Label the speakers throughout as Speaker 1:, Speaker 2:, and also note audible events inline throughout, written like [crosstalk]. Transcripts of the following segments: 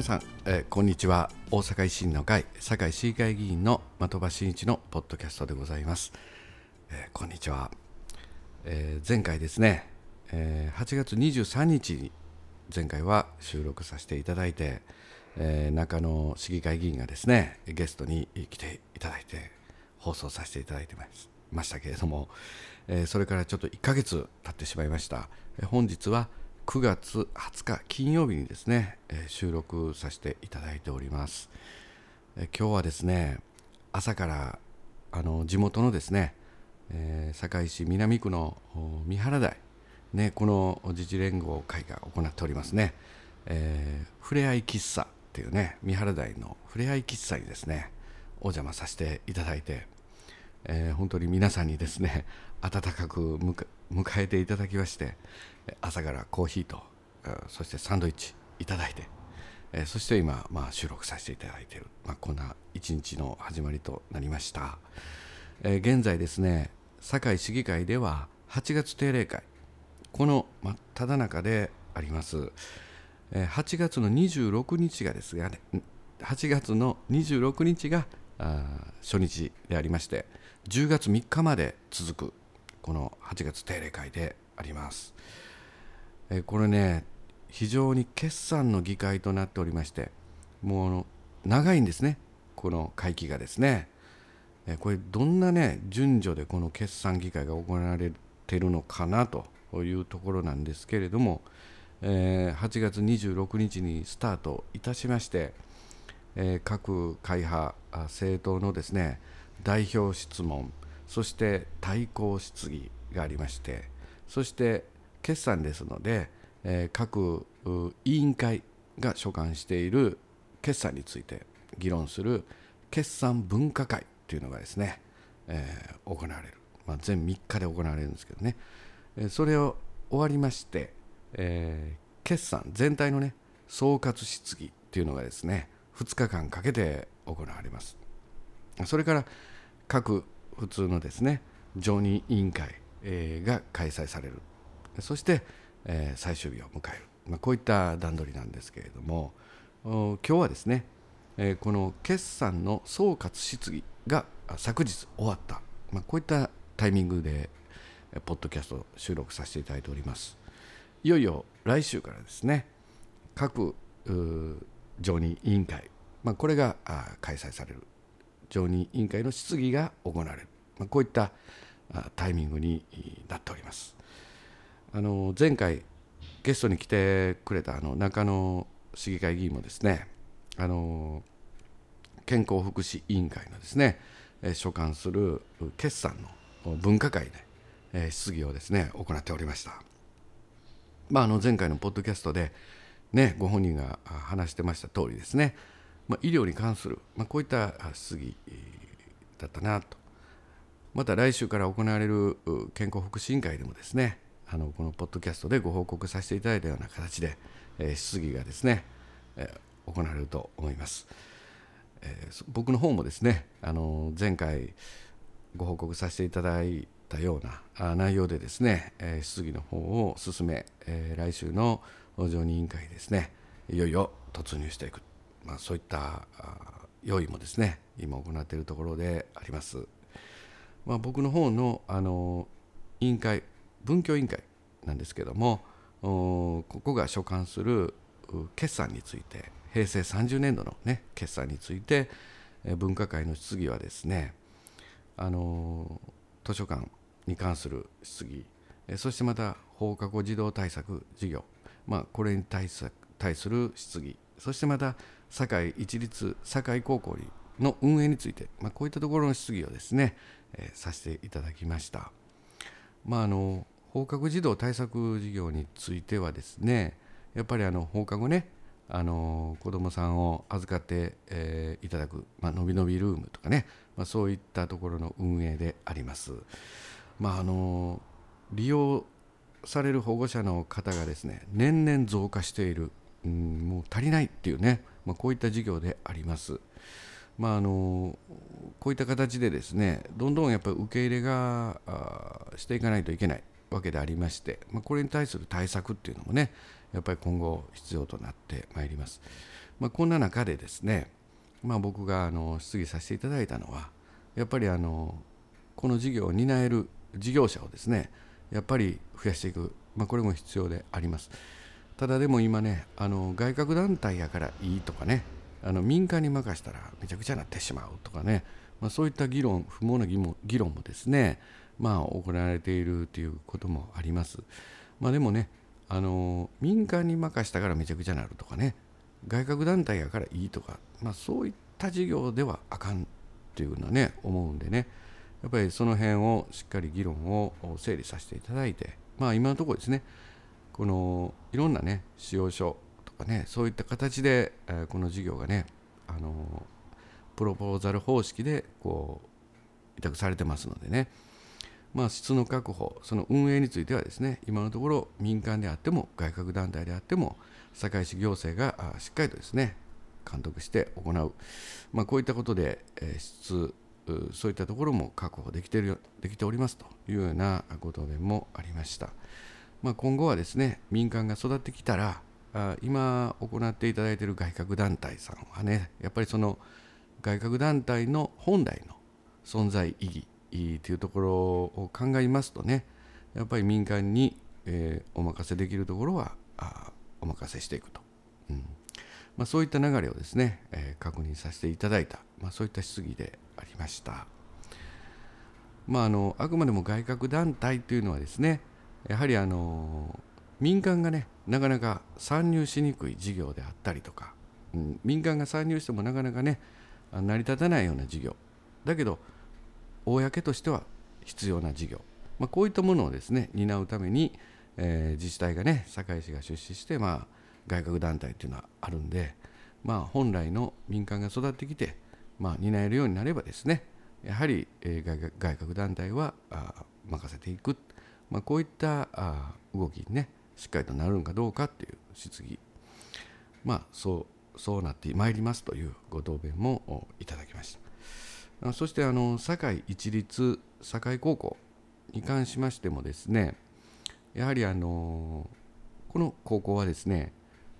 Speaker 1: 皆さん、えー、こんにちは。大阪維新の会堺市議会議員の的場真一のポッドキャストでございます、えー、こんにちは、えー、前回ですね、え8月23日に前回は収録させていただいて、え中野市議会議員がですねゲストに来ていただいて放送させていただいてます。ましたけれども、えそれからちょっと1ヶ月経ってしまいました、え本日は9月20日金曜日にですね、え収録させていただいております、え今日はですね朝からあの地元のですね、え堺市南区の三原台ね、この自治連合会が行っておりますね、えー、ふれあい喫茶っていうね三原台のふれあい喫茶にですねお邪魔させていただいて、えー、本当に皆さんにですね温かく迎えていただきまして朝からコーヒーとそしてサンドイッチいただいて、えそして今、まあ、収録させていただいている、まあ、こんな一日の始まりとなりました、え現在ですね堺市議会では8月定例会この真っ只中であります、え8月の26日がですがね8月の26日が初日でありまして10月3日まで続くこの8月定例会であります。えこれね非常に決算の議会となっておりましてもう長いんですねこの会期がですね。えこれどんなね順序でこの決算議会が行われているのかなというところなんですけれども、え、8月26日にスタートいたしまして、え、各会派政党のですね代表質問そして対抗質疑がありましてそして決算ですので、えー、各委員会が所管している決算について議論する決算分科会というのがですね、えー、行われる、まあ、全3日で行われるんですけどね、え、それを終わりまして、え、決算全体のね総括質疑というのがですね2日間かけて行われます。それから各普通のですね常任委員会、が開催される。そして、え、最終日を迎える、まあ、こういった段取りなんですけれども今日はですね、え、この決算の総括質疑が昨日終わった、まあ、こういったタイミングでポッドキャスト収録させていただいております。いよいよ来週からですね各常任委員会、まあ、これが開催される。常任委員会の質疑が行われる、まあ、こういったタイミングになっております。あの前回ゲストに来てくれたあの中野市議会議員もですねあの健康福祉委員会のですね所管する決算の分科会で質疑をですね行っておりました。まあ、あの前回のポッドキャストで、ね、ご本人が話してました通りですねまあ、医療に関する、まあ、こういった質疑だったなとまた来週から行われる健康福祉委員会でもですねあのこのポッドキャストでご報告させていただいたような形で、えー、質疑がですね、えー、行われると思います、えー、僕の方もですねあの前回ご報告させていただいたような内容でですね、え質疑の方を進め、え来週の常任委員会ですねいよいよ突入していくまあ、そういった用意もですね今行っているところであります。まあ、僕の方のあの委員会文教委員会なんですけれどもここが所管する決算について平成30年度の、ね、決算について分科会の質疑はですねあの図書館に関する質疑そしてまた放課後児童対策事業、まあ、これに対する質疑そしてまた堺一律堺高校の運営について、まあ、こういったところの質疑をですね、えー、させていただきました。まあ、あの放課後児童対策事業についてはですねやっぱりあの放課後ねあの子どもさんを預かって、えー、いただく、まあのびのびルームとかね、まあ、そういったところの運営であります。まあ、あの利用される保護者の方がですね年々増加している、うん、もう足りないっていうねまあ、こういった事業であります。まあ、あのこういった形でですねどんどんやっぱり受け入れがしていかないといけないわけでありまして、まあ、これに対する対策っていうのもねやっぱり今後必要となってまいります。まあ、こんな中でですね、まあ、僕があの質疑させていただいたのはやっぱりあのこの事業を担える事業者をですねやっぱり増やしていく、まあ、これも必要でありますただでも今ねあの外郭団体やからいいとかねあの民間に任せたらめちゃくちゃなってしまうとかね、まあ、そういった議論不毛な議論議論もですねまあ行われているということもあります。まあでもねあの民間に任せたからめちゃくちゃなるとかね。外郭団体やからいいとか、まあ、そういった事業ではあかんっていうのはね思うんでね。やっぱりその辺をしっかり議論を整理させていただいて。まあ今のところですね。このいろんなね使用書とかねそういった形で、え、この事業がねあのプロポーザル方式でこう委託されてますのでね。まあ、質の確保、その運営についてはですね、今のところ民間であっても外郭団体であっても、堺市行政がしっかりとですね、監督して行う、まあ、こういったことで、質、そういったところも確保できてるできておりますというようなご答弁もありました。まあ、今後はですね、民間が育ってきたら、今行っていただいている外郭団体さんはね、やっぱりその外郭団体の本来の存在意義、というところを考えますとねやっぱり民間に、えー、お任せできるところはあお任せしていくと、うん。まあ、そういった流れをですね、えー、確認させていただいた、まあ、そういった質疑でありました。まあ、あのあくまでも外郭団体というのはですねやはりあの民間がねなかなか参入しにくい事業であったりとか、うん、民間が参入してもなかなかね成り立たないような事業。だけど公としては必要な事業、まあ、こういったものをですね担うために、えー、自治体がね堺市が出資して、まあ、外郭団体っていうのはあるんで、まあ、本来の民間が育ってきて、まあ、担えるようになればですねやはり、えー、外郭団体はあ任せていく、まあ、こういったあ動きにねしっかりとなるのかどうかっていう質疑。まあそうそうなってまいりますというご答弁もいただきました。そしてあの堺一律堺高校に関しましてもですねやはりあのこの高校はですね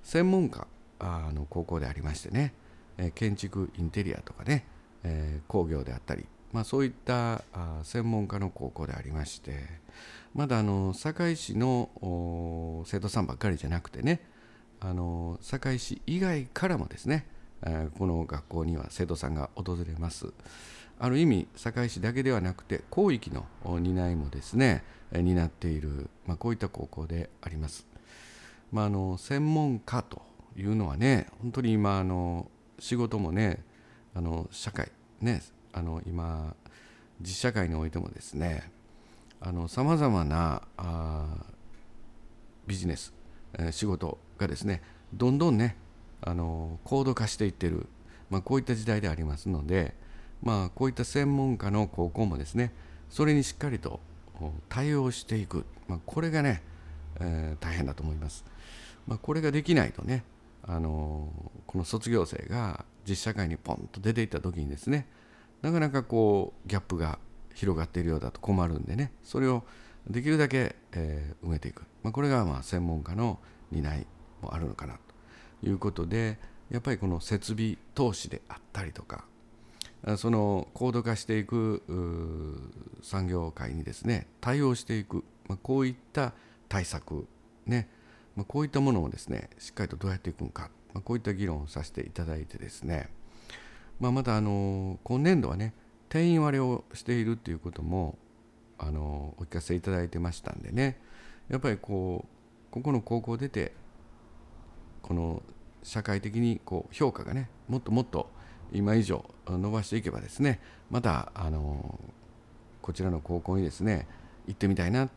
Speaker 1: 専門家の高校でありましてね建築インテリアとかね工業であったり、まあ、そういった専門家の高校でありましてまだあの堺市の生徒さんばっかりじゃなくてねあの堺市以外からもですねこの学校には生徒さんが訪れます。ある意味堺市だけではなくて広域の担いもですね担っている、まあ、こういった高校であります。まあ、あの専門家というのはね本当に今あの仕事もねあの社会ねあの今実社会においてもですねさまざまなあビジネス、えー、仕事がですねどんどんねあの高度化していってる、まあ、こういった時代でありますので、まあ、こういった専門家の高校もですねそれにしっかりと対応していく、まあ、これがね、えー、大変だと思います。まあ、これができないとね、あのこの卒業生が実社会にポンと出ていった時にですねなかなかこうギャップが広がっているようだと困るんでねそれをできるだけ、えー、埋めていく、まあ、これがまあ専門家の担いもあるのかなと。いうことでやっぱりこの設備投資であったりとかその高度化していく産業界にですね対応していく、まあ、こういった対策ね、まあ、こういったものをですねしっかりとどうやっていくのか、まあ、こういった議論をさせていただいてですね、まあ、またあの今年度はね定員割れをしているっていうこともあのお聞かせいただいてましたんでねやっぱりこうここの高校出てこの社会的にこう評価がねもっともっと今以上伸ばしていけばですねまたあのこちらの高校にですね行ってみたいな、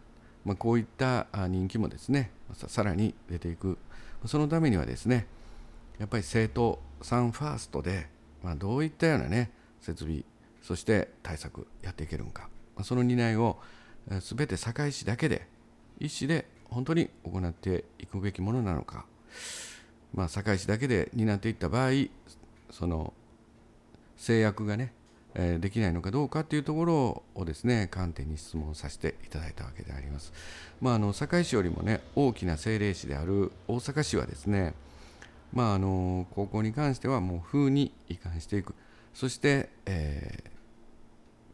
Speaker 1: まあ、こういった人気もですねさらに出ていく。そのためにはですねやっぱり生徒さんファーストで、まあ、どういったようなね設備そして対策やっていけるのか、まあ、その担いを全て堺市だけで一市で本当に行っていくべきものなのか、まあ、堺市だけで担っていった場合その制約がね、えー、できないのかどうかっていうところをですね観点に質問させていただいたわけであります。まあ、あの堺市よりもね大きな政令市である大阪市はですねまあ、あの高校に関してはもう風に移管していくそして、え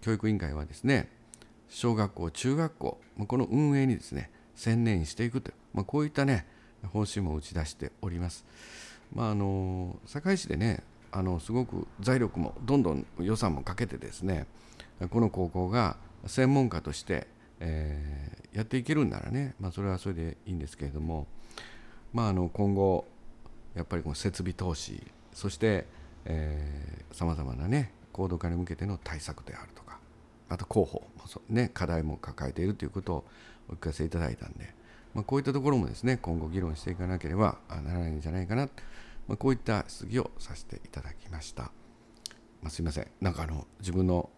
Speaker 1: ー、教育委員会はですね小学校中学校この運営にですね専念していくと、まあ、こういったね方針も打ち出しております。まあ、あの堺市でねあのすごく財力もどんどん予算もかけてですねこの高校が専門家として、えー、やっていけるんならね、まあ、それはそれでいいんですけれども、まあ、あの今後やっぱりこの設備投資そしてさまざまなね高度化に向けての対策であるとかあと広報もね課題も抱えているということをお聞かせいただいたんで、まあ、こういったところもですね今後議論していかなければならないんじゃないかな、まあ、こういった質疑をさせていただきました、まあ、すいません。なんかあの自分の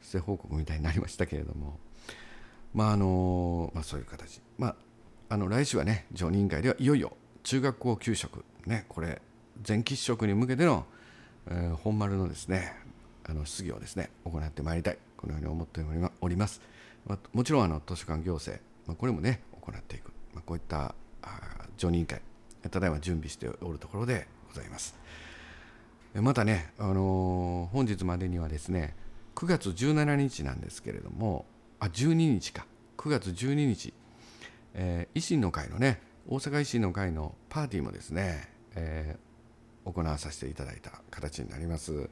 Speaker 1: 施政報告みたいになりましたけれども。まああのまあ、そういう形、まあ、あの来週はね常任委員会ではいよいよ中学校給食。ねこれ全喫食に向けての、えー、本丸のですねあの質疑をですね行ってまいりたい。このように思っております、まあ、もちろんあの図書館行政、まあ、これもね行っていく、まあ、こういった常任委員会。ただいま準備しておるところでございます。またね、あのー、本日までにはですね9月17日なんですけれどもあ12日か。9月12日、えー、維新の会のね大阪維新の会のパーティーもですね、えー、行わさせていただいた形になります。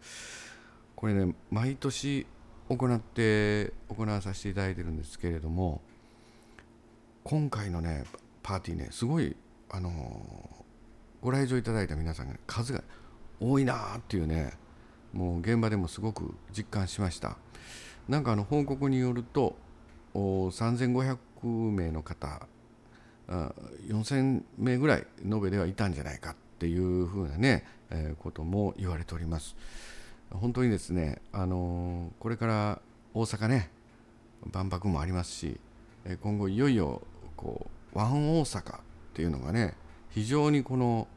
Speaker 1: これね毎年行って行わさせていただいてるんですけれども今回のねパーティーねすごいあのー、ご来場いただいた皆さんが、ね、数が多いなっていうねもう現場でもすごく実感しましたなんかあの報告によると3500名の方4000名ぐらい延べではいたんじゃないかっていうふうなね、えー、ことも言われております。本当にですね、あのー、これから大阪ね万博もありますし今後いよいよこうワン大阪っていうのがね非常にこの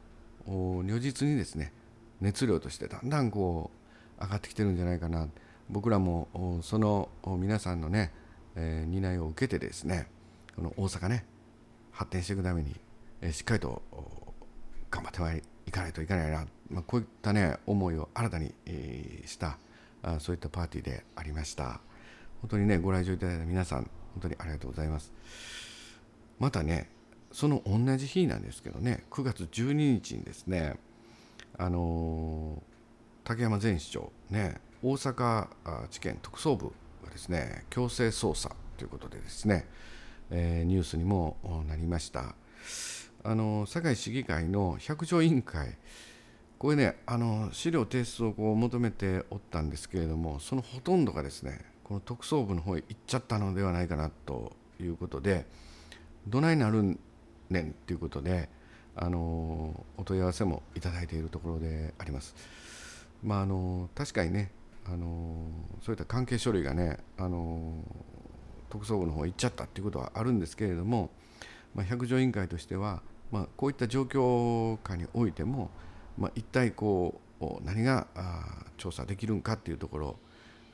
Speaker 1: 如実にですね熱量としてだんだんこう上がってきてるんじゃないかな。僕らもその皆さんのね、えー、担いを受けてですねこの大阪ね発展していくために、えしっかりと頑張ってはいかないといけないな、まあ、こういったね思いを新たに、えしたあそういったパーティーでありました。本当にねご来場いただいた皆さん本当にありがとうございます。またねその同じ日なんですけどね9月12日にですねあのー、竹山前市長ね大阪地検特捜部がですね強制捜査ということでですねえー、ニュースにもなりました。あの堺市議会の百条委員会これねあの資料提出をこう求めておったんですけれどもそのほとんどがですねこの特捜部の方へ行っちゃったのではないかなということでどないなるんねんということであのお問い合わせもいただいているところであります。まあ、あの確かにねあのそういった関係書類がねあの特捜部の方行っちゃったっていうことはあるんですけれども、まあ、百条委員会としては、まあ、こういった状況下においても、まあ、一体こう何が調査できるんかっていうところ、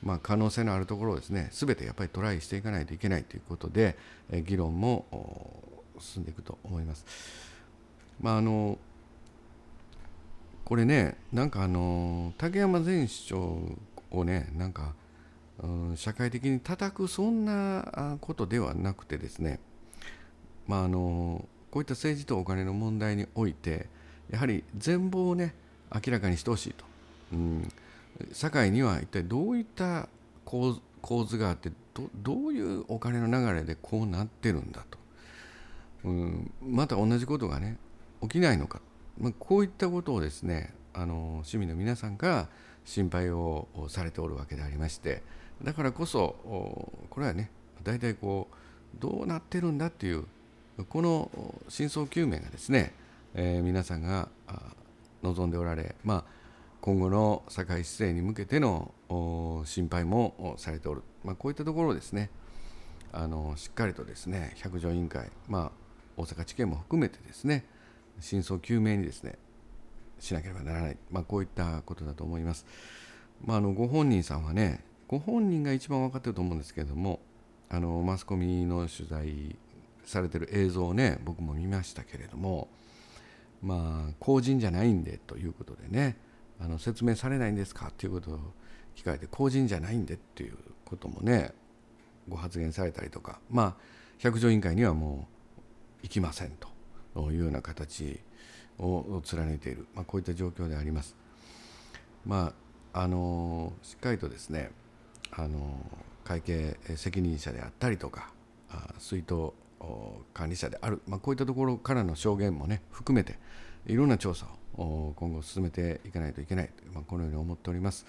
Speaker 1: まあ、可能性のあるところをですね全てやっぱりトライしていかないといけないということで、え議論も進んでいくと思います。まああのこれねなんかあの竹山前市長をねなんかうん、社会的に叩くそんなことではなくてですね、まあ、あのこういった政治とお金の問題においてやはり全貌をね明らかにしてほしいと、うん、社会には一体どういった構図があってどういうお金の流れでこうなってるんだと、うん、また同じことがね起きないのか、まあ、こういったことをですねあの市民の皆さんが心配をされておるわけでありましてだからこそこれはね大体こうどうなってるんだっていうこの真相究明がですね、えー、皆さんが望んでおられ、まあ、今後の社会姿勢に向けての心配もされておる、まあ、こういったところをですね。あのしっかりとですね百条委員会、まあ、大阪地検も含めてですね真相究明にですねしなければならない、まあ、こういったことだと思います。まあ、あのご本人さんはねご本人が一番分かってると思うんですけれどもあのマスコミの取材されてる映像をね僕も見ましたけれどもまあ公人じゃないんでということでねあの説明されないんですか？っていうことを聞かれて公人じゃないんでっていうこともねご発言されたりとか。まあ百条委員会にはもう行きませんというような形を貫いている、まあ、こういった状況であります。まああのしっかりとですねあの会計責任者であったりとか水筒管理者である、まあ、こういったところからの証言もね含めていろんな調査を今後進めていかないといけない、まあ、このように思っております。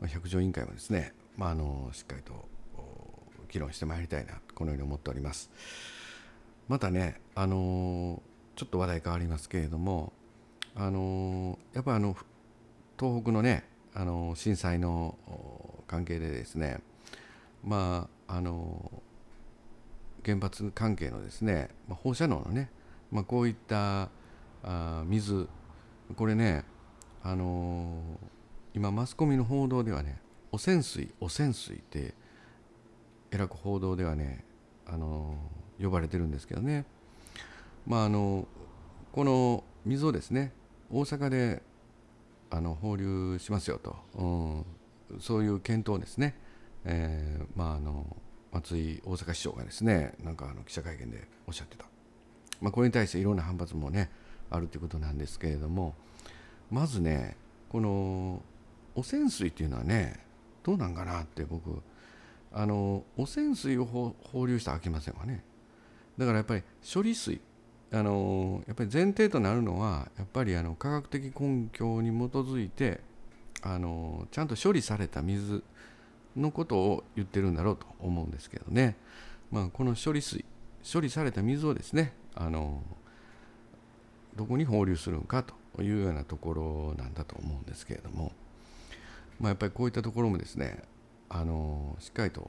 Speaker 1: まあ、百条委員会もですね、まあ、あのしっかりと議論してまいりたいなこのように思っております。またね、あのちょっと話題変わりますけれども、あのやっぱあの東北のね、あの震災の関係でですね、まああの原発関係のですね、まあ、放射能のね、まあ、こういったあ水これね、あの今マスコミの報道ではね汚染水汚染水ってえらく報道ではね、あの呼ばれてるんですけどね。まああのこの水をですね。大阪であの放流しますよと、うん、そういう検討ですね、えー、まああの松井大阪市長がですねなんかあの記者会見でおっしゃってた、まあ、これに対していろんな反発もねあるということなんですけれどもまずねこの汚染水っていうのはねどうなんかなって僕あの汚染水を放流したらあきませんわね。だからやっぱり処理水あのやっぱり前提となるのはやっぱりあの科学的根拠に基づいてあのちゃんと処理された水のことを言ってるんだろうと思うんですけどね、まあ、この処理水処理された水をですねあのどこに放流するのかというようなところなんだと思うんですけれども、まあ、やっぱりこういったところもですねあのしっかりと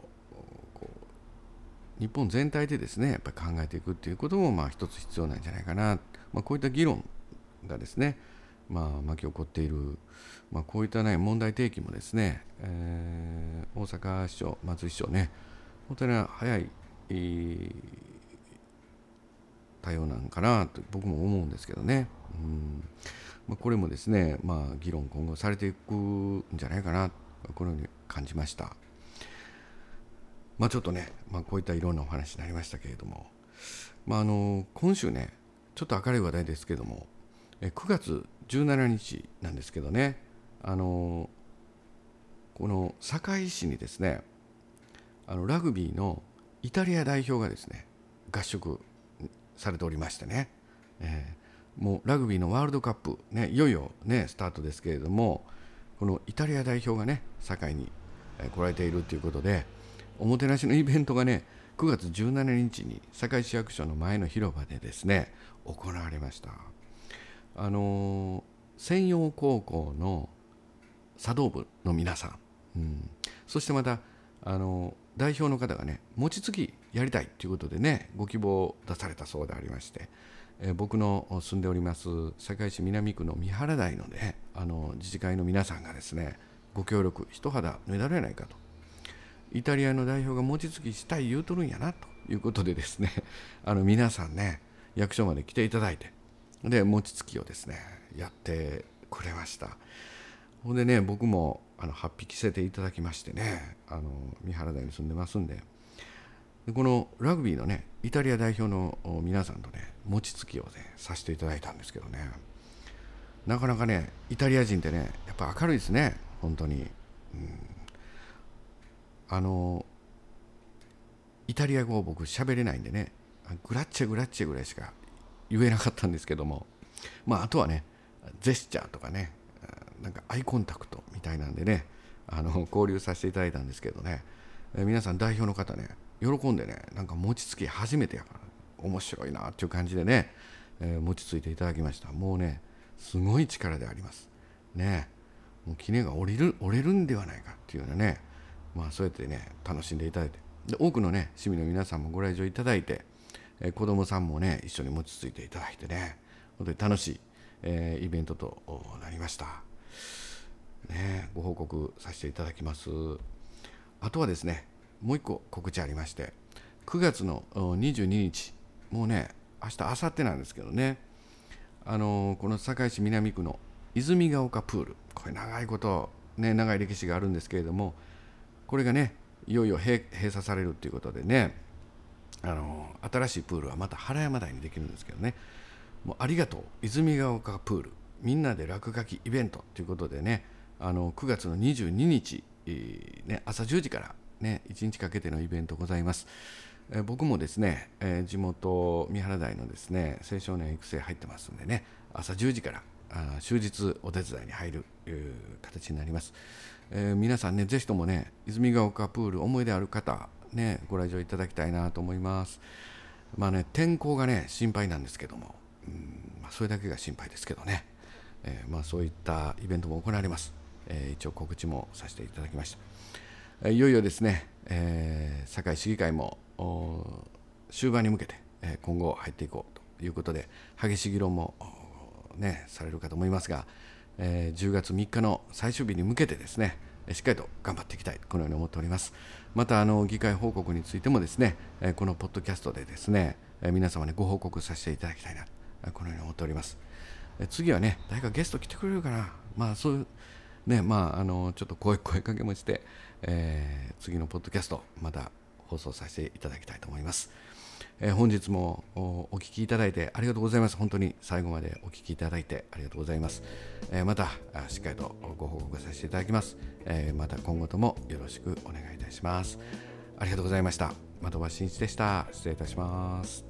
Speaker 1: こう日本全体でですねやっぱり考えていくっていうこともまあ一つ必要なんじゃないかな、まあ、こういった議論がですね、まあ、巻き起こっている、まあ、こういった、ね、問題提起もですね、えー、大阪市長松井市長ね本当に早い、対応なんかなと僕も思うんですけどね。うんまあ、これもですね、まあ、議論今後されていくんじゃないかなこのように感じました。まあ、ちょっとね、まあ、こういったいろんなお話になりましたけれども、まあ、あの今週ねちょっと明るい話題ですけども9月17日なんですけどねあのこの堺市にですねあのラグビーのイタリア代表がですね合宿されておりましてね、えー、もうラグビーのワールドカップ、ね、いよいよ、ね、スタートですけれどもこのイタリア代表がね堺に来られているということでおもてなしのイベントがね9月17日に堺市役所の前の広場でですね行われました。あの専用高校の茶道部の皆さん、うん、そしてまたあの代表の方がね餅つきやりたいということでねご希望を出されたそうでありまして、えー、僕の住んでおります堺市南区の三原台のねあの自治会の皆さんがですねご協力一肌脱がれないかと。イタリアの代表が餅つきしたい言うとるんやなということでですね [laughs] あの皆さんね役所まで来ていただいてで餅つきをですねやってくれました。ほんでね僕もあの8匹せていただきましてねあの三原台に住んでますんでこのラグビーのねイタリア代表の皆さんとね餅つきをねさせていただいたんですけどね。なかなかねイタリア人ってねやっぱ明るいですね。本当に、うん、あのイタリア語を僕喋れないんでねグラッチェグラッチェぐらいしか言えなかったんですけども。まああとはねジェスチャーとかねなんかアイコンタクトみたいなんでねあの交流させていただいたんですけどね、皆さん代表の方ね喜んでねなんか餅つき初めてやから面白いなっていう感じでね、えー、餅ついていただきました。もうねすごい力であります。ね。もう杵が折れる折れるんではないかっていうようなねまあそうやってね楽しんでいただいて。で多くのね市民の皆さんもご来場いただいて、えー、子どもさんもね一緒に餅ついていただいてね本当に楽しい、えー、イベントとなりました。ねご報告させていただきます。あとはですねもう一個告知ありまして9月の22日もうね明日明後日なんですけどね。あのこの堺市南区の泉ヶ丘プール。これ長いことね長い歴史があるんですけれどもこれがねいよいよ閉鎖されるっていうことでねあの新しいプールはまた原山台にできるんですけどね。もうありがとう泉ヶ丘プール。みんなで落書きイベントということでねあの9月の22日、ね、朝10時からね1日かけてのイベントございます、えー、僕もですね、えー、地元三原台のですね青少年育成入ってますんでね朝10時からあ終日お手伝いに入る形になります、えー、皆さんねぜひともね泉ヶ丘プール思い出ある方ねご来場いただきたいなと思います。まあね天候がね心配なんですけどもうん、まあ、それだけが心配ですけどね、えー、まあ、そういったイベントも行われます、えー、一応告知もさせていただきました、いよいよですね、え堺市議会も終盤に向けて、え今後入っていこうということで激しい議論もねされるかと思いますが、え10月3日の最終日に向けてですねしっかりと頑張っていきたいこのように思っておりますまたあの議会報告についてもですねこのポッドキャストでですね皆様にご報告させていただきたいなこのように思っております。次はね、誰かゲスト来てくれるかな、まあそういう、ね、まああのちょっと声声かけもして、えー、次のポッドキャストまた放送させていただきたいと思います、えー、本日もお聴きいただいてありがとうございます。本当に最後までお聴きいただいてありがとうございます、えー、またしっかりとご報告させていただきます、えまた今後ともよろしくお願いいたします。ありがとうございました。的場真一でした。失礼いたします。